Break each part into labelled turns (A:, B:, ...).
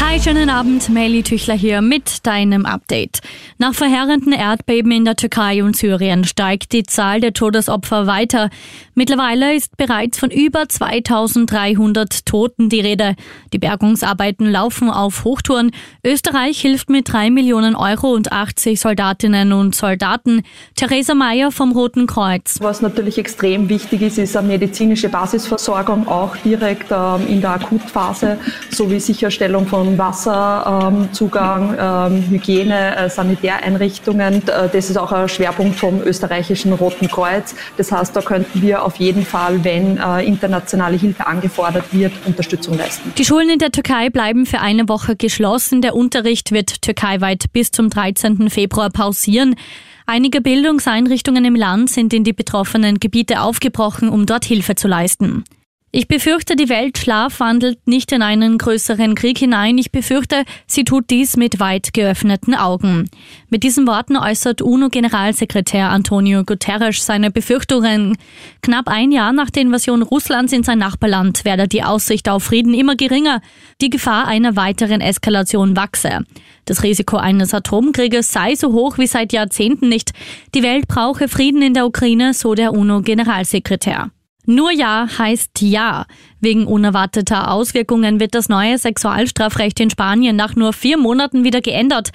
A: Hi, schönen Abend, Melly Tüchler hier mit deinem Update. Nach verheerenden Erdbeben in der Türkei und Syrien steigt die Zahl der Todesopfer weiter. Mittlerweile ist bereits von über 2300 Toten die Rede. Die Bergungsarbeiten laufen auf Hochtouren. Österreich hilft mit 3 Millionen Euro und 80 Soldatinnen und Soldaten. Theresa Mayer vom Roten Kreuz.
B: Was natürlich extrem wichtig ist, ist eine medizinische Basisversorgung, auch direkt ähm, in der Akutphase, sowie Sicherstellung von Wasserzugang, ähm, Hygiene, äh, Sanitäreinrichtungen. Äh, das ist auch ein Schwerpunkt vom österreichischen Roten Kreuz. Das heißt, da könnten wir auf jeden Fall, wenn äh, internationale Hilfe angefordert wird, Unterstützung leisten.
A: Die Schulen in der Türkei bleiben für eine Woche geschlossen. Der Unterricht wird türkeiweit bis zum 13. Februar pausieren. Einige Bildungseinrichtungen im Land sind in die betroffenen Gebiete aufgebrochen, um dort Hilfe zu leisten. Ich befürchte, die Welt schlafwandelt nicht in einen größeren Krieg hinein. Ich befürchte, sie tut dies mit weit geöffneten Augen. Mit diesen Worten äußert UNO-Generalsekretär Antonio Guterres seine Befürchtungen. Knapp ein Jahr nach der Invasion Russlands in sein Nachbarland werde die Aussicht auf Frieden immer geringer. Die Gefahr einer weiteren Eskalation wachse. Das Risiko eines Atomkrieges sei so hoch wie seit Jahrzehnten nicht. Die Welt brauche Frieden in der Ukraine, so der UNO-Generalsekretär. Nur Ja heißt Ja. Wegen unerwarteter Auswirkungen wird das neue Sexualstrafrecht in Spanien nach nur vier Monaten wieder geändert.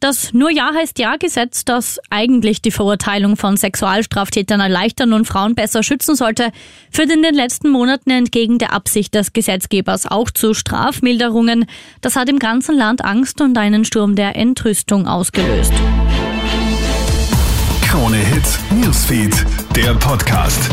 A: Das Nur Ja heißt Ja Gesetz, das eigentlich die Verurteilung von Sexualstraftätern erleichtern und Frauen besser schützen sollte, führt in den letzten Monaten entgegen der Absicht des Gesetzgebers auch zu Strafmilderungen. Das hat im ganzen Land Angst und einen Sturm der Entrüstung ausgelöst.
C: Krone Hits, Newsfeed, der Podcast.